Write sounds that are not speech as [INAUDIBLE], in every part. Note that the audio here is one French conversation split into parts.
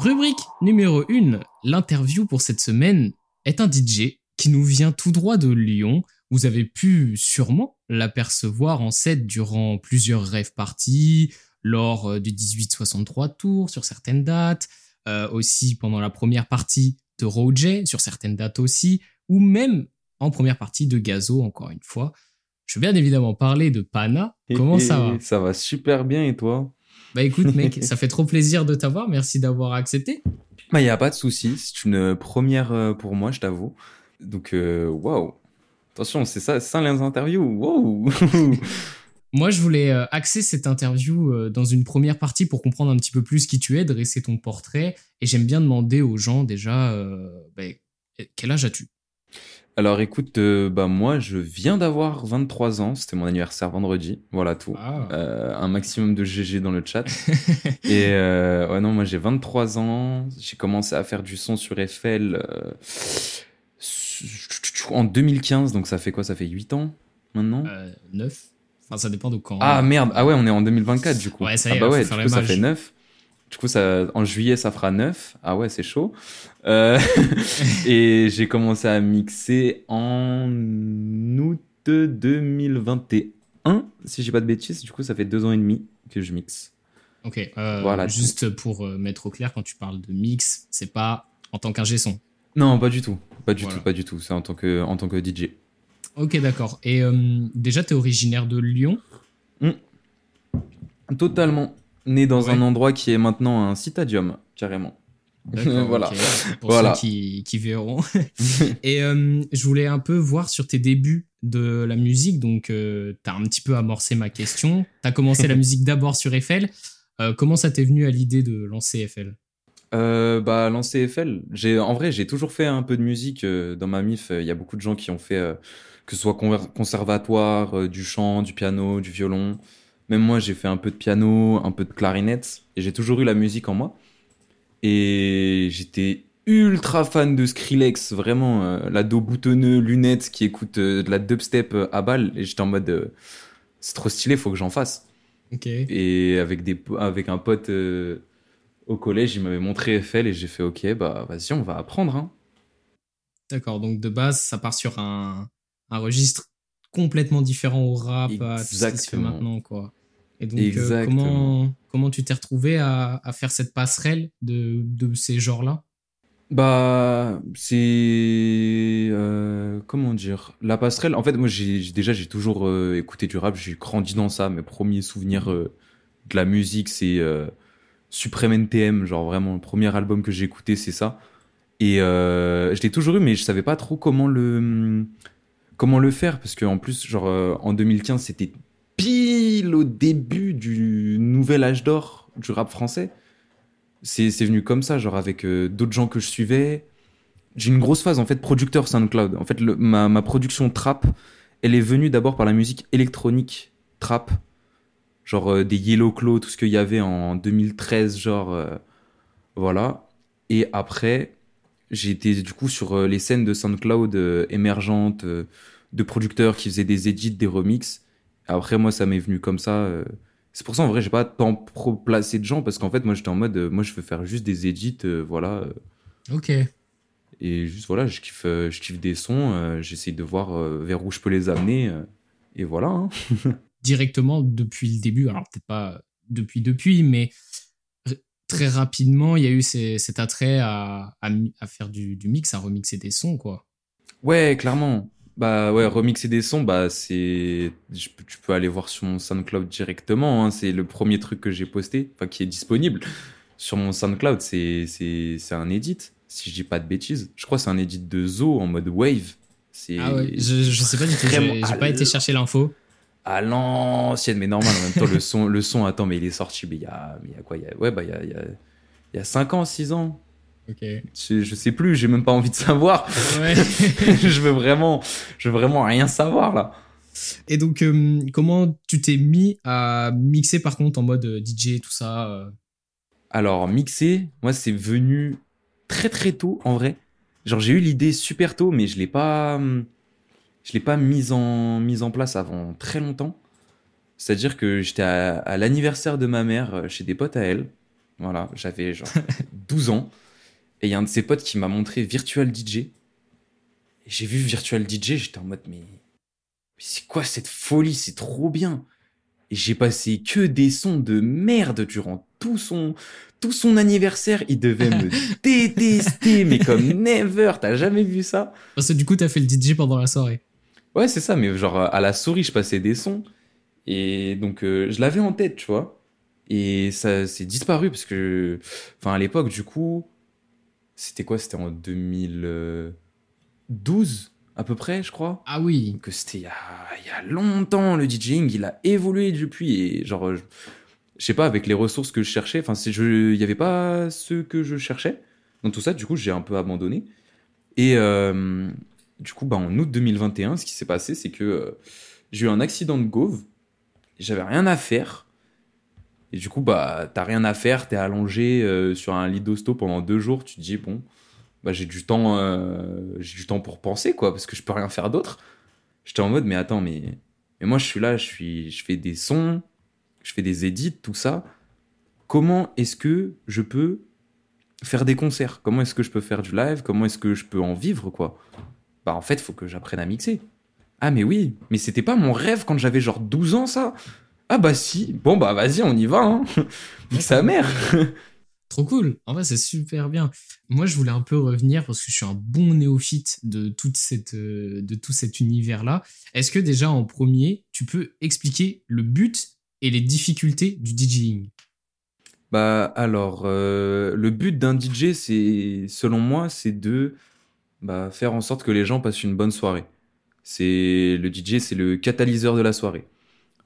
Rubrique numéro 1. L'interview pour cette semaine est un DJ qui nous vient tout droit de Lyon. Vous avez pu sûrement l'apercevoir en set durant plusieurs rêves parties, lors euh, du 1863 Tour sur certaines dates, euh, aussi pendant la première partie de Roger sur certaines dates aussi, ou même en première partie de Gazo encore une fois. Je veux bien évidemment parler de Pana. Comment ça va? Ça va super bien et toi? Bah écoute mec, ça fait trop plaisir de t'avoir, merci d'avoir accepté. Bah y a pas de souci, c'est une première euh, pour moi, je t'avoue. Donc, euh, waouh. Attention, c'est ça, ça les interviews. Waouh. [LAUGHS] Moi, je voulais euh, axer cette interview euh, dans une première partie pour comprendre un petit peu plus qui tu es, dresser ton portrait. Et j'aime bien demander aux gens déjà, bah, quel âge as-tu? Alors écoute, bah moi je viens d'avoir 23 ans, c'était mon anniversaire vendredi, voilà tout. Ah. un maximum de GG dans le chat. [LAUGHS] Et ouais non, moi j'ai 23 ans, j'ai commencé à faire du son sur Eiffel en 2015, donc ça fait quoi? Ça fait 8 ans maintenant? Euh, 9 Enfin, ça dépend de quand. Ah merde, ah ouais, on est en 2024 du coup. Ouais, ça y est, ah bah ouais, du coup, ça fait 9. Du coup, ça, en juillet, ça fera 9. Ah ouais, c'est chaud. Euh, [LAUGHS] et j'ai commencé à mixer en août 2021, si j'ai pas de bêtises. Du coup, ça fait deux ans et demi que je mixe. Ok, euh, voilà, juste pour euh, mettre au clair, quand tu parles de mix, c'est pas en tant qu'ingé son. Non, pas du tout. Pas du tout, pas du tout. C'est en tant que, en tant que DJ. Ok, d'accord. Et euh, déjà, tu es originaire de Lyon? Hmm. Totalement. Né dans un endroit qui est maintenant un citadium, carrément. [LAUGHS] voilà. Pour ceux qui, qui verront. [LAUGHS] [LAUGHS] et euh, je voulais un peu voir sur tes débuts de la musique. Donc, euh, tu as un petit peu amorcé ma question. Tu as commencé la musique d'abord sur Eiffel. comment ça t'est venu à l'idée de lancer Eiffel? Euh, bah lancer Eiffel, j'ai en vrai j'ai toujours fait un peu de musique euh, dans ma mif. Il y a beaucoup de gens qui ont fait euh, que ce soit conservatoire, euh, du chant, du piano, du violon. Même moi j'ai fait un peu de piano, un peu de clarinette et j'ai toujours eu la musique en moi. Et j'étais ultra fan de Skrillex, vraiment l'ado boutonneux, lunettes qui écoute de la dubstep à balle et j'étais en mode c'est trop stylé, faut que j'en fasse. Ok. Et avec des avec un pote au collège, il m'avait montré Eiffel et j'ai fait OK, bah vas-y, on va apprendre. Hein. D'accord, donc de base, ça part sur un, un registre complètement différent au rap, à tout ce qui se fait maintenant, quoi. Et donc, euh, comment, comment tu t'es retrouvé à, à, faire cette passerelle de, de ces genres-là? Bah, c'est. Euh, comment dire? La passerelle, en fait, moi, j'ai déjà, j'ai toujours euh, écouté du rap, j'ai grandi dans ça. Mes premiers souvenirs de la musique, c'est Supreme NTM, genre vraiment le premier album que j'ai écouté, c'est ça. Et je l'ai toujours eu, mais je savais pas trop comment le comment le faire parce qu'en plus, genre en 2015, c'était au début du nouvel âge d'or du rap français. C'est venu comme ça, genre avec euh, d'autres gens que je suivais. J'ai une grosse phase en fait producteur SoundCloud. En fait, ma, ma production trap, elle est venue d'abord par la musique électronique trap genre euh, des Yellow Claw, tout ce qu'il y avait en 2013, genre euh, voilà. Et après, été du coup sur les scènes de SoundCloud émergentes, de producteurs qui faisaient des edits, des remixes. Après, moi, ça m'est venu comme ça. C'est pour ça, en vrai, j'ai pas tant pro placé de gens parce qu'en fait, moi, j'étais en mode, moi, je veux faire juste des edits, voilà. Ok. Et juste, voilà, je kiffe, je kiffe des sons, j'essaye de voir vers où je peux les amener, et voilà. Hein. [LAUGHS] directement depuis le début. Alors peut-être pas depuis depuis, mais très rapidement, il y a eu cet attrait à, à, faire du, du, mix, à remixer des sons, quoi. Ouais, clairement. Bah ouais, remixer des sons, bah c'est, tu peux aller voir sur mon SoundCloud directement. Hein. C'est le premier truc que j'ai posté, enfin qui est disponible sur mon SoundCloud. C'est c'est c'est un edit, si je dis pas de bêtises. Je crois que c'est un edit de Zo en mode wave. Ah ouais, je, je sais pas du tout. J'ai pas été chercher l'info à l'ancienne, mais normal en même temps, le son, le son, attends, mais il est sorti, mais il y a, mais il y a quoi il y a, Ouais, bah, il y a, il y a, 5 ans, 6 ans. Je, je sais plus, j'ai même pas envie de savoir. Ouais. [LAUGHS] je veux vraiment, je veux vraiment rien savoir, là. Et donc, euh, comment tu t'es mis à mixer par contre en mode euh, DJ, tout ça euh? Alors, mixer, moi, c'est venu très très tôt, en vrai. Genre, j'ai eu l'idée super tôt, mais je l'ai pas. Hum, je l'ai pas mise en, mise en place avant très longtemps. C'est-à-dire que j'étais à, l'anniversaire de ma mère chez des potes à elle. Voilà, j'avais genre [LAUGHS] 12 ans. Et il y a un de ses potes qui m'a montré Virtual DJ. J'ai vu Virtual DJ, j'étais en mode, mais, mais c'est quoi cette folie? C'est trop bien. Et j'ai passé que des sons de merde durant tout son, tout son anniversaire. Il devait me [LAUGHS] détester, mais comme never. T'as jamais vu ça? Parce que du coup, t'as fait le DJ pendant la soirée. Ouais, c'est ça, mais genre à la souris, je passais des sons. Et donc, euh, je l'avais en tête, tu vois. Et ça s'est disparu parce que, enfin, à l'époque, du coup, c'était quoi C'était en 2012 à peu près, je crois. Ah oui. Que c'était il, y a longtemps le DJing, il a évolué depuis et genre, je, sais pas, avec les ressources que je cherchais, enfin, il n'y avait pas ce que je cherchais. Dans tout ça, du coup, j'ai un peu abandonné. Et euh, du coup, bah, en août 2021, ce qui s'est passé, c'est que euh, j'ai eu un accident de Gove. J'avais rien à faire. Et du coup, bah, t'as rien à faire, t'es allongé euh, sur un lit d'hosto pendant deux jours. Tu te dis, bon, bah, j'ai du temps, euh, j'ai du temps pour penser, quoi, parce que je peux rien faire d'autre. J'étais en mode, mais attends, mais, mais moi, je suis là, je suis, je fais des sons, je fais des edits, tout ça. Comment est-ce que je peux faire des concerts? Comment est-ce que je peux faire du live? Comment est-ce que je peux en vivre, quoi? Bah, en fait, faut que j'apprenne à mixer. Ah, mais oui, mais c'était pas mon rêve quand j'avais genre 12 ans, ça Ah, bah si, bon, bah vas-y, on y va, hein. sa mère [LAUGHS] Trop cool. En vrai, c'est super bien. Moi, je voulais un peu revenir parce que je suis un bon néophyte de toute cette, euh, de tout cet univers-là. Est-ce que déjà en premier, tu peux expliquer le but et les difficultés du DJing Bah alors, euh, le but d'un DJ, c'est, selon moi, c'est de bah, faire en sorte que les gens passent une bonne soirée. C'est le DJ, c'est le catalyseur de la soirée.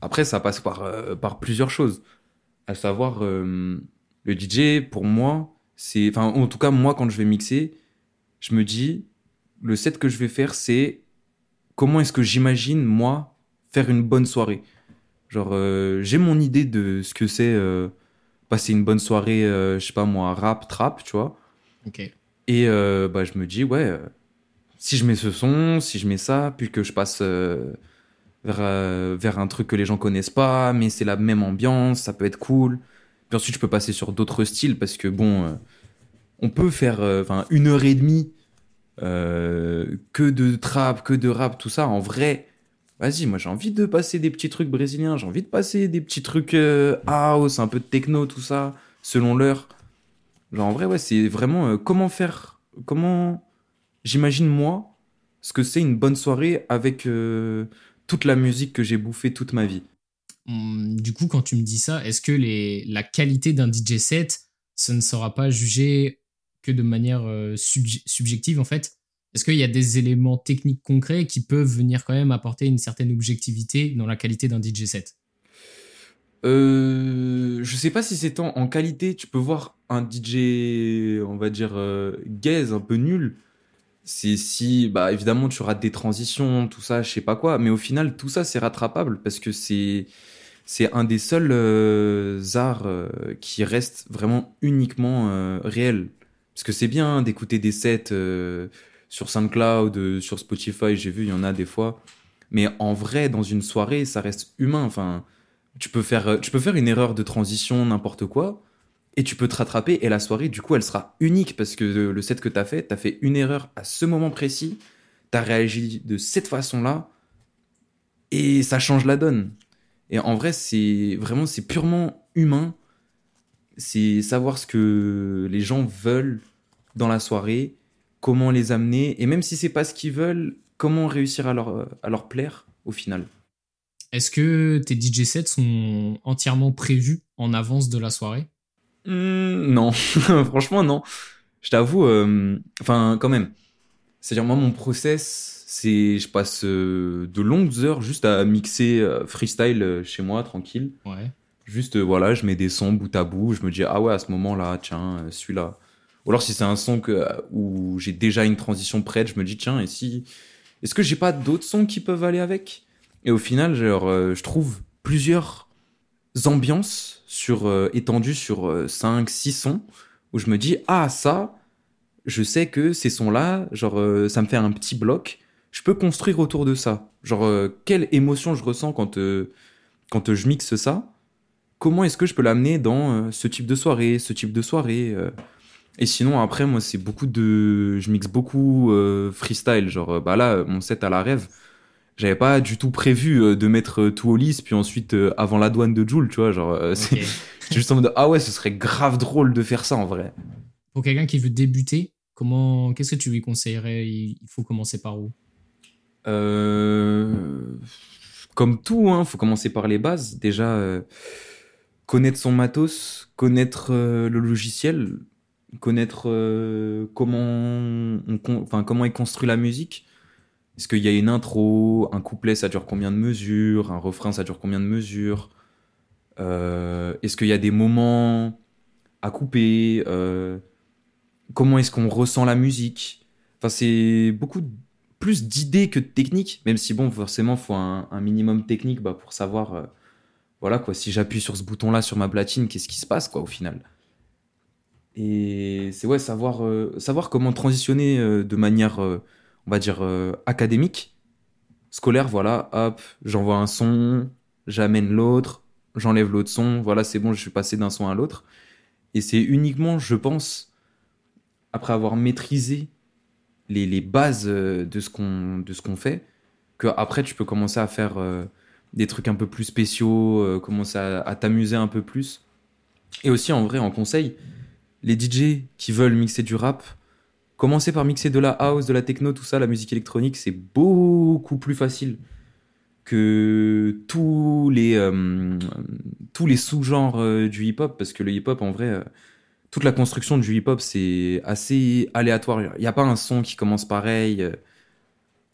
Après, ça passe par, euh, par plusieurs choses, à savoir le DJ, pour moi, c'est. Enfin, en tout cas, moi, quand je vais mixer, je me dis, le set que je vais faire, c'est comment est-ce que j'imagine, moi, faire une bonne soirée. Genre, euh, j'ai mon idée de ce que c'est euh, passer une bonne soirée, euh, je sais pas moi, rap, trap, tu vois. Ok. Et bah, je me dis, ouais, si je mets ce son, si je mets ça, puis que je passe vers, vers un truc que les gens connaissent pas, mais c'est la même ambiance, ça peut être cool. Puis ensuite, je peux passer sur d'autres styles parce que bon, euh, on peut faire euh, enfin une heure et demie euh, que de trap, que de rap, tout ça. En vrai, vas-y, moi j'ai envie de passer des petits trucs brésiliens, j'ai envie de passer des petits trucs house, un peu de techno, tout ça, selon l'heure. Genre en vrai, ouais, c'est vraiment comment faire, comment j'imagine moi ce que c'est une bonne soirée avec toute la musique que j'ai bouffée toute ma vie. Hum, du coup, quand tu me dis ça, est-ce que les, la qualité d'un DJ set, ça ne sera pas jugé que de manière euh, subjective en fait? Est-ce qu'il y a des éléments techniques concrets qui peuvent venir quand même apporter une certaine objectivité dans la qualité d'un DJ set? Euh, je sais pas si c'est en, en, qualité, tu peux voir un DJ, on va dire, euh, gaze, un peu nul. C'est si, bah évidemment, tu rates des transitions, tout ça, je sais pas quoi, mais au final, tout ça, c'est rattrapable parce que c'est c'est un des seuls euh, arts euh, qui reste vraiment uniquement euh, réel. Parce que c'est bien d'écouter des sets sur SoundCloud, sur Spotify, j'ai vu, il y en a des fois. Mais en vrai, dans une soirée, ça reste humain. Enfin, tu peux faire, tu peux faire une erreur de transition, n'importe quoi, et tu peux te rattraper. Et la soirée, du coup, elle sera unique parce que le set que tu as fait, tu as fait une erreur à ce moment précis, tu as réagi de cette façon-là, et ça change la donne. Et en vrai, c'est vraiment, c'est purement humain. C'est savoir ce que les gens veulent dans la soirée, comment les amener, et même si c'est pas ce qu'ils veulent, comment réussir à leur, à leur plaire au final. Est-ce que tes DJ sets sont entièrement prévus en avance de la soirée? Mmh, Non, [LAUGHS] franchement non. Je t'avoue, euh, enfin quand même. C'est-à-dire moi mon process, c'est je passe euh, de longues heures juste à mixer euh, freestyle chez moi tranquille. Ouais. Juste voilà, je mets des sons bout à bout, je me dis ah ouais à ce moment-là, tiens, celui-là. Ou alors si c'est un son que, où j'ai déjà une transition prête, je me dis tiens, et si est-ce que j'ai pas d'autres sons qui peuvent aller avec? Et au final, genre, je trouve plusieurs ambiances sur étendues sur 5 6 sons où je me dis ah ça je sais que ces sons-là, genre, ça me fait un petit bloc je peux construire autour de ça. Genre, euh, quelle émotion je ressens quand, euh, quand je mixe ça. comment est-ce que je peux l'amener dans euh, ce type de soirée, ce type de soirée. euh? Et sinon, après, moi, c'est beaucoup de. Je mixe beaucoup euh, freestyle. Genre, euh, bah là, euh, mon set à la rêve, j'avais pas du tout prévu euh, de mettre euh, tout au lisse, puis ensuite euh, avant la douane de Joule, tu vois. Genre, c'est [LAUGHS] juste en mode ah ouais, ce serait grave drôle de faire ça en vrai. Pour quelqu'un qui veut débuter, comment, qu'est-ce que tu lui conseillerais? Il faut commencer par où? Euh, Comme tout, hein, faut commencer par les bases. Déjà, euh, connaître son matos, connaître euh, le logiciel, connaître comment, on con- enfin, comment est construit la musique. Est-ce qu'il y a une intro, un couplet, ça dure combien de mesures, un refrain, ça dure combien de mesures Euh, Est-ce qu'il y a des moments à couper Euh, Comment est-ce qu'on ressent la musique? C'est beaucoup plus d'idées que de technique, même si bon, forcément, faut un, minimum technique bah, pour savoir, euh, voilà quoi, si j'appuie sur ce bouton-là sur ma platine, qu'est-ce qui se passe quoi au final? Et c'est ouais, savoir, comment transitionner de manière, on va dire, euh, académique, scolaire, voilà, hop, j'envoie un son, j'amène l'autre, j'enlève l'autre son, voilà, c'est bon, je suis passé d'un son à l'autre. Et c'est uniquement, je pense, après avoir maîtrisé les, les bases euh, de ce qu'on fait que après tu peux commencer à faire euh, des trucs un peu plus spéciaux commencer à, à t'amuser un peu plus et aussi en vrai en conseil les DJ qui veulent mixer du rap commencer par mixer de la house de la techno tout ça la musique électronique c'est beaucoup plus facile que tous les euh, tous les sous-genres euh, du hip-hop parce que le hip-hop en vrai euh, toute la construction du hip-hop, c'est assez aléatoire. Il n'y a pas un son qui commence pareil.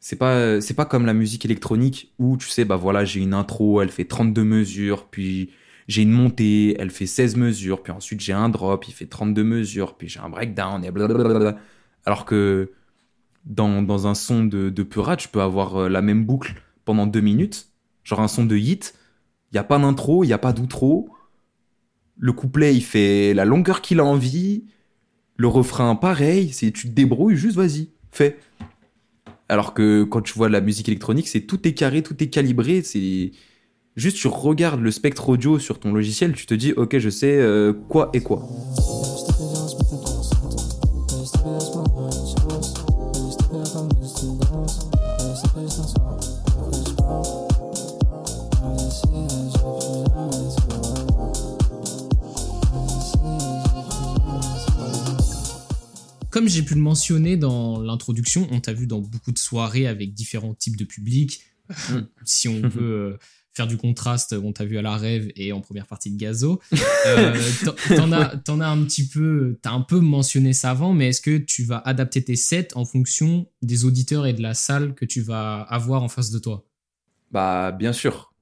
C'est pas, c'est pas comme la musique électronique où tu sais, bah voilà, j'ai une intro, elle fait 32 mesures, puis j'ai une montée, elle fait 16 mesures, puis ensuite j'ai un drop, il fait 32 mesures, puis j'ai un breakdown, et blablabla. Alors que dans, dans un son de, de Pura, tu peux avoir euh, la même boucle pendant deux minutes, genre un son de hit, il n'y a pas d'intro, il n'y a pas d'outro, le couplet, il fait la longueur qu'il a envie. Le refrain, pareil. C'est tu te débrouilles, juste vas-y, fais. Alors que quand tu vois la musique électronique, c'est tout est carré, tout est calibré. C'est juste tu regardes le spectre audio sur ton logiciel, tu te dis ok, je sais euh, quoi et quoi. Comme j'ai pu le mentionner dans l'introduction, on t'a vu dans beaucoup de soirées avec différents types de publics. Mm. [LAUGHS] si on [LAUGHS] veut euh, faire du contraste, on t'a vu à la rêve et en première partie de Gazo. [LAUGHS] Euh, t'en- T'en as, t'en as un petit peu, t'as un peu mentionné ça avant, mais est-ce que tu vas adapter tes sets en fonction des auditeurs et de la salle que tu vas avoir en face de toi? Bah bien sûr,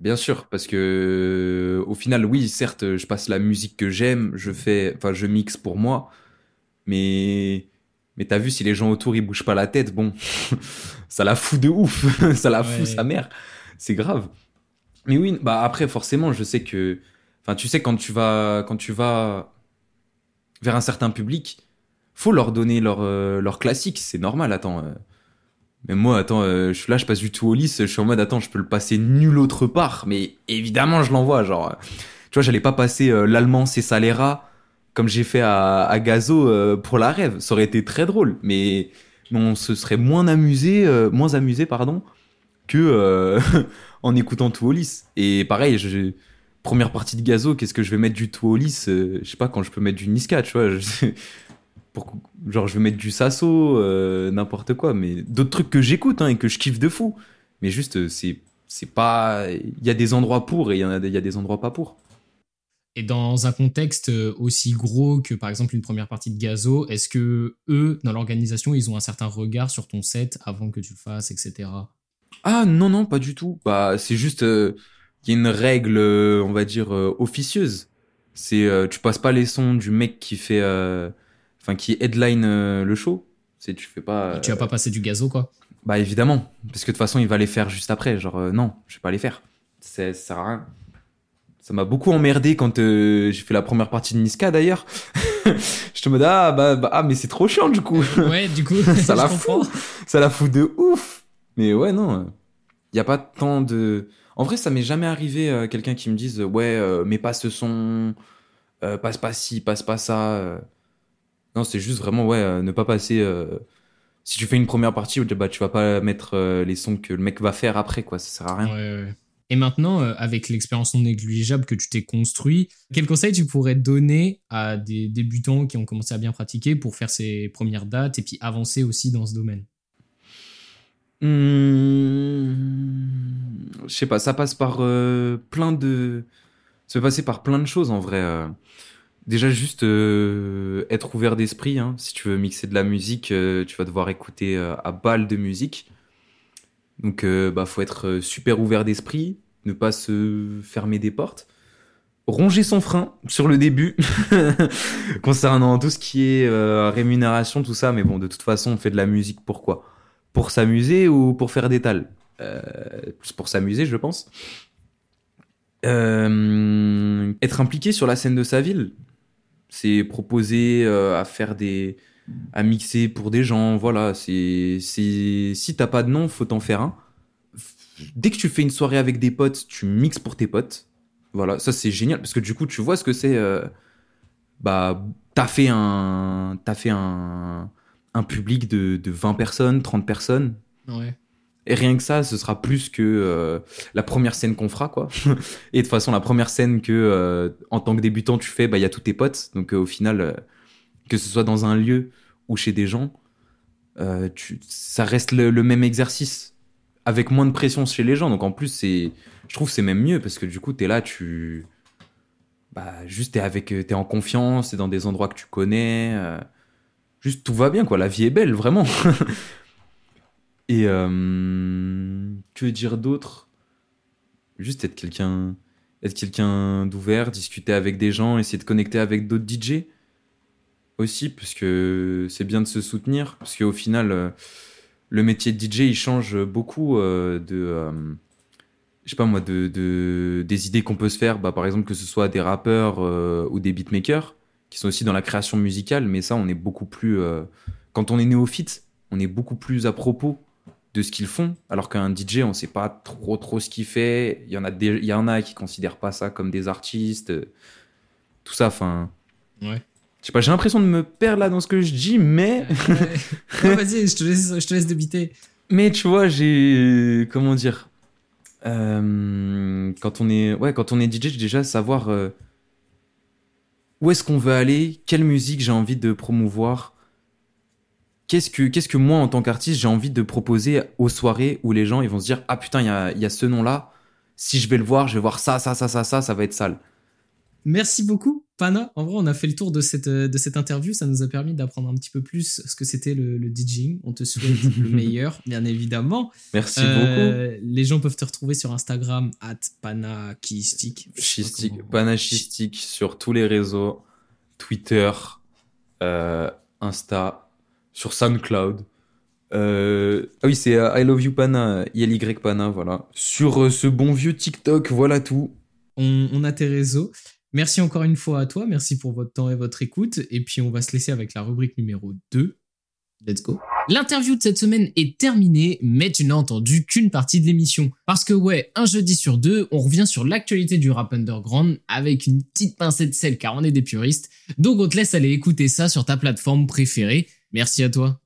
bien sûr, parce que au final, oui, certes, je passe la musique que j'aime, je fais, enfin, je mixe pour moi, mais mais t'as vu si les gens autour ils bougent pas la tête, bon, [LAUGHS] ça la fout de ouf, [LAUGHS] ça la Ouais. fout sa mère, c'est grave. Mais oui, bah après forcément, je sais que, enfin, tu sais quand tu vas quand tu vas vers un certain public, faut leur donner leur euh, leur classique, c'est normal. Attends. euh, mais moi, attends, euh, je suis là, je passe du tout au lisse, je suis en mode, attends, je peux le passer nul autre part. Mais évidemment, je l'envoie, genre. Tu vois, j'allais pas passer l'allemand, c'est Salera, comme j'ai fait à, Gazo euh, pour la rêve. Ça aurait été très drôle, mais, on se serait moins amusé, euh, moins amusé, pardon, que euh, [LAUGHS] en écoutant lisse. Et pareil, je, première partie de Gazo, qu'est-ce que je vais mettre du euh, Je sais pas, quand je peux mettre du Niska, je- pour, genre, je vais mettre du Sasso, n'importe quoi, mais d'autres trucs que j'écoute hein, et que je kiffe de fou. Mais juste, c'est pas. Il y a des endroits pour et il y, y a des endroits pas pour. Et dans un contexte euh, aussi gros que par exemple une première partie de Gazo, est-ce que eux, dans l'organisation, ils ont un certain regard sur ton set avant que tu le fasses, etc. Ah non, non, pas du tout. Bah, c'est juste. euh, Il y a une règle, euh, on va dire, euh, officieuse. C'est. euh, tu passes pas les sons du mec qui fait. Enfin, qui headline le show. C'est tu fais pas. Tu vas pas passer du Gazo, quoi? Bah évidemment, parce que de toute façon il va les faire juste après. Genre non, je vais pas les faire. Ça sert à rien. Ça m'a beaucoup emmerdé quand euh, j'ai fait la première partie de Niska d'ailleurs. [LAUGHS] je te me dis ah bah, bah, ah mais c'est trop chiant du coup. [LAUGHS] Ouais, du coup, [LAUGHS] Ça la comprends. Ça la fout de ouf. Mais ouais non. euh, Il y a pas tant de. En vrai, ça m'est jamais arrivé euh, quelqu'un qui me dise ouais, euh, mais pas ce son, euh, passe pas ci, passe pas ça. euh. Non, c'est juste vraiment ouais, euh, ne pas passer. euh, Si tu fais une première partie, bah tu vas pas mettre euh, les sons que le mec va faire après quoi, ça sert à rien. Ouais, ouais. Et maintenant, euh, avec l'expérience non négligeable que tu t'es construit, quel conseil tu pourrais donner à des débutants qui ont commencé à bien pratiquer pour faire ses premières dates et puis avancer aussi dans ce domaine? Hmm, Je sais pas, ça passe par euh, plein de. Ça par plein de choses en vrai. euh. Déjà, juste être ouvert d'esprit. hein. Si tu veux mixer de la musique, tu vas devoir écouter à balle de musique. Donc, euh, bah, faut être euh, super ouvert d'esprit, ne pas se fermer des portes. Ronger son frein sur le début [LAUGHS] concernant tout ce qui est euh, rémunération, tout ça. Mais bon, de toute façon, on fait de la musique pourquoi Pour s'amuser ou pour faire des tales? Euh, Plus pour s'amuser, je pense. Être impliqué sur la scène de sa ville, c'est proposer à faire des, à mixer pour des gens. Voilà, c'est, c'est, si t'as pas de nom, faut t'en faire un. Dès que tu fais une soirée avec des potes, tu mixes pour tes potes. Voilà, ça c'est génial parce que du coup, tu vois ce que c'est. euh, bah, t'as fait un, t'as fait un, un public de, de 20 personnes, 30 personnes. Ouais. Et rien que ça, ce sera plus que euh, la première scène qu'on fera, quoi. [LAUGHS] Et de toute façon, la première scène que, euh, en tant que débutant, tu fais, bah, il y a tous tes potes. Donc, au final, que ce soit dans un lieu ou chez des gens, euh, ça reste le, même exercice. Avec moins de pression chez les gens. Donc, en plus, c'est, je trouve c'est même mieux parce que du coup, t'es là, tu, bah, juste t'es avec, euh, t'es en confiance, t'es dans des endroits que tu connais. euh, juste tout va bien, quoi. La vie est belle, vraiment. [LAUGHS] Et euh, que dire d'autre? Juste être quelqu'un être quelqu'un d'ouvert, discuter avec des gens, essayer de connecter avec d'autres DJ aussi, parce que c'est bien de se soutenir, parce qu'au final, euh, le métier de DJ, il change beaucoup euh, de, euh, je sais pas moi, de, de- des idées qu'on peut se faire, bah, par exemple que ce soit des rappeurs ou des beatmakers, qui sont aussi dans la création musicale, mais ça, on est beaucoup plus, quand on est néophyte, on est beaucoup plus à propos de ce qu'ils font, alors qu'un DJ, on sait pas trop trop ce qu'il fait. Il y en a des, il y en a qui considèrent pas ça comme des artistes, tout ça. Enfin, Ouais. Je sais pas, j'ai l'impression de me perdre là dans ce que je dis, mais [LAUGHS] Vas-y, je te laisse, je te laisse débiter. mais tu vois, j'ai comment dire, euh, quand on est ouais, quand on est DJ, déjà savoir euh, où est-ce qu'on veut aller, quelle musique j'ai envie de promouvoir. Qu'est-ce que, qu'est-ce que moi, en tant qu'artiste, j'ai envie de proposer aux soirées où les gens ils vont se dire Ah putain, il y a, y a ce nom-là. Si je vais le voir, je vais voir ça, ça, ça, ça, ça, ça va être sale. Merci beaucoup, Pana. En vrai, on a fait le tour de cette, euh, de cette interview. Ça nous a permis d'apprendre un petit peu plus ce que c'était le, le DJing. On te souhaite le [LAUGHS] meilleur, bien évidemment. Merci Euh, Les gens peuvent te retrouver sur Instagram, at beaucoup. Chistique, panachistique sur tous les réseaux Twitter, euh, Insta, sur SoundCloud. Euh, ah oui, c'est I Love You Pana, ILY Pana, voilà. Sur ce bon vieux TikTok, voilà tout. On, on a tes réseaux. Merci encore une fois à toi. Merci pour votre temps et votre écoute. Et puis, on va se laisser avec la rubrique numéro 2. Let's go. L'interview de cette semaine est terminée, mais tu n'as entendu qu'une partie de l'émission. Parce que ouais, un jeudi sur deux, on revient sur l'actualité du rap underground avec une petite pincée de sel car on est des puristes. Donc on te laisse aller écouter ça sur ta plateforme préférée. Merci à toi.